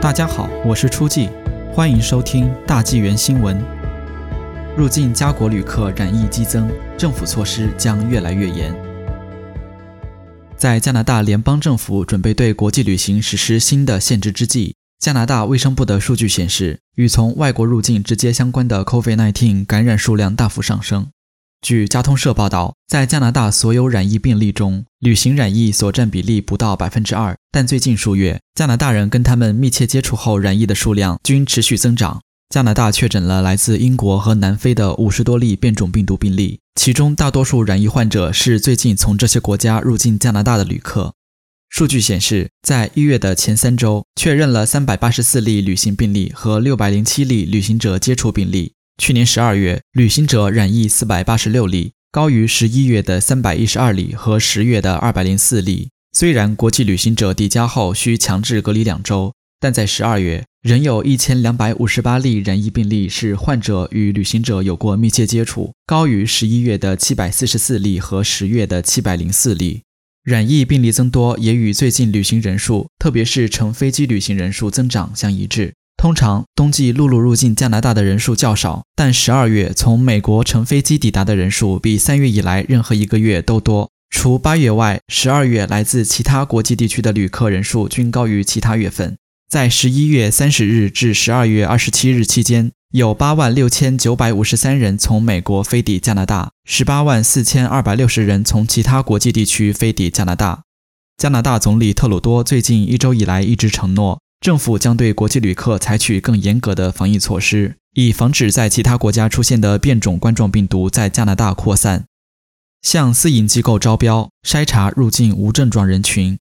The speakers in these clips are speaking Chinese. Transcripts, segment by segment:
大家好，我是初季，欢迎收听大纪元新闻。入境加国旅客染疫激增，政府措施将越来越严。在加拿大联邦政府准备对国际旅行实施新的限制之际，加拿大卫生部的数据显示，与从外国入境直接相关的 COVID-19 感染数量大幅上升。据加通社报道，在加拿大所有染疫病例中，旅行染疫所占比例不到百分之二。但最近数月，加拿大人跟他们密切接触后染疫的数量均持续增长。加拿大确诊了来自英国和南非的五十多例变种病毒病例，其中大多数染疫患者是最近从这些国家入境加拿大的旅客。数据显示，在一月的前三周，确认了三百八十四例旅行病例和六百零七例旅行者接触病例。去年十二月，旅行者染疫四百八十六例，高于十一月的三百一十二例和十月的二百零四例。虽然国际旅行者抵家后需强制隔离两周，但在十二月仍有一千两百五十八例染疫病例是患者与旅行者有过密切接触，高于十一月的七百四十四例和十月的七百零四例。染疫病例增多也与最近旅行人数，特别是乘飞机旅行人数增长相一致。通常冬季陆路入境加拿大的人数较少，但十二月从美国乘飞机抵达的人数比三月以来任何一个月都多。除八月外，十二月来自其他国际地区的旅客人数均高于其他月份。在十一月三十日至十二月二十七日期间，有八万六千九百五十三人从美国飞抵加拿大，十八万四千二百六十人从其他国际地区飞抵加拿大。加拿大总理特鲁多最近一周以来一直承诺。政府将对国际旅客采取更严格的防疫措施，以防止在其他国家出现的变种冠状病毒在加拿大扩散。向私营机构招标筛查入境无症状人群，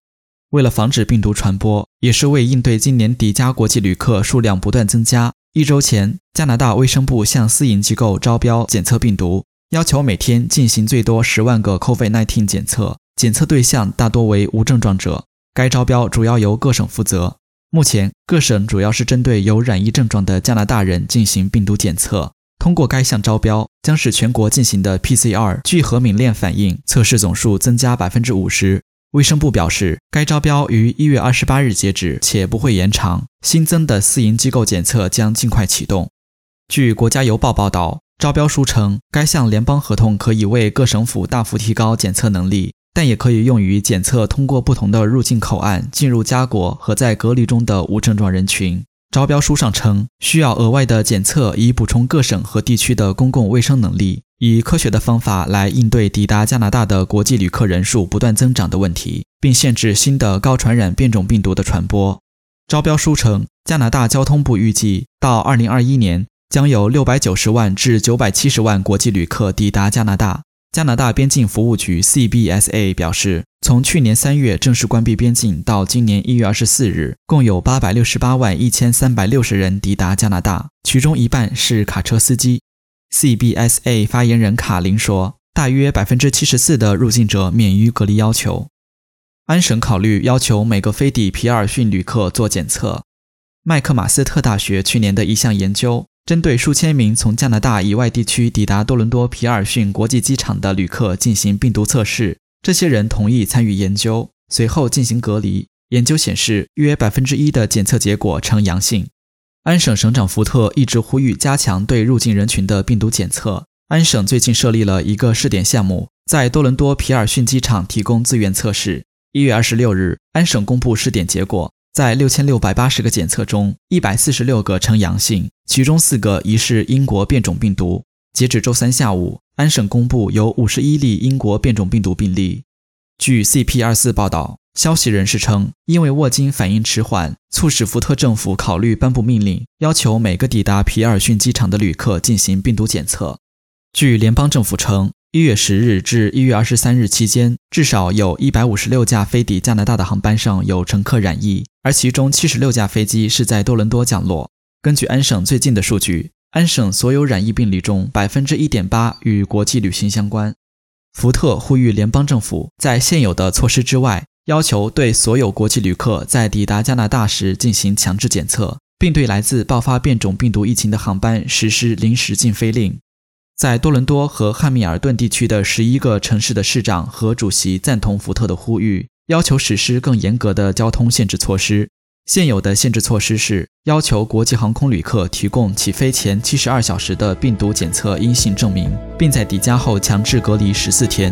为了防止病毒传播，也是为应对今年底加国际旅客数量不断增加。一周前，加拿大卫生部向私营机构招标检测病毒，要求每天进行最多十万个 COVID-19 检测，检测对象大多为无症状者。该招标主要由各省负责。目前，各省主要是针对有染疫症状的加拿大人进行病毒检测。通过该项招标，将使全国进行的 PCR 聚合敏链反应测试总数增加百分之五十。卫生部表示，该招标于一月二十八日截止，且不会延长。新增的私营机构检测将尽快启动。据国家邮报报道，招标书称，该项联邦合同可以为各省府大幅提高检测能力。但也可以用于检测通过不同的入境口岸进入加国和在隔离中的无症状人群。招标书上称，需要额外的检测以补充各省和地区的公共卫生能力，以科学的方法来应对抵达加拿大的国际旅客人数不断增长的问题，并限制新的高传染变种病毒的传播。招标书称，加拿大交通部预计到2021年将有690万至970万国际旅客抵达加拿大。加拿大边境服务局 （CBSA） 表示，从去年三月正式关闭边境到今年一月二十四日，共有八百六十八万一千三百六十人抵达加拿大，其中一半是卡车司机。CBSA 发言人卡林说，大约百分之七十四的入境者免于隔离要求。安省考虑要求每个飞抵皮尔逊旅客做检测。麦克马斯特大学去年的一项研究。针对数千名从加拿大以外地区抵达多伦多皮尔逊国际机场的旅客进行病毒测试，这些人同意参与研究，随后进行隔离。研究显示，约百分之一的检测结果呈阳性。安省省长福特一直呼吁加强对入境人群的病毒检测。安省最近设立了一个试点项目，在多伦多皮尔逊机场提供自愿测试。一月二十六日，安省公布试点结果。在六千六百八十个检测中，一百四十六个呈阳性，其中四个疑是英国变种病毒。截止周三下午，安省公布有五十一例英国变种病毒病例。据 CP 二四报道，消息人士称，因为沃金反应迟缓，促使福特政府考虑颁布命令，要求每个抵达皮尔逊机场的旅客进行病毒检测。据联邦政府称。一月十日至一月二十三日期间，至少有一百五十六架飞抵加拿大的航班上有乘客染疫，而其中七十六架飞机是在多伦多降落。根据安省最近的数据，安省所有染疫病例中，百分之一点八与国际旅行相关。福特呼吁联邦政府在现有的措施之外，要求对所有国际旅客在抵达加拿大时进行强制检测，并对来自爆发变种病毒疫情的航班实施临时禁飞令。在多伦多和汉密尔顿地区的十一个城市的市长和主席赞同福特的呼吁，要求实施更严格的交通限制措施。现有的限制措施是要求国际航空旅客提供起飞前七十二小时的病毒检测阴性证明，并在抵加后强制隔离十四天。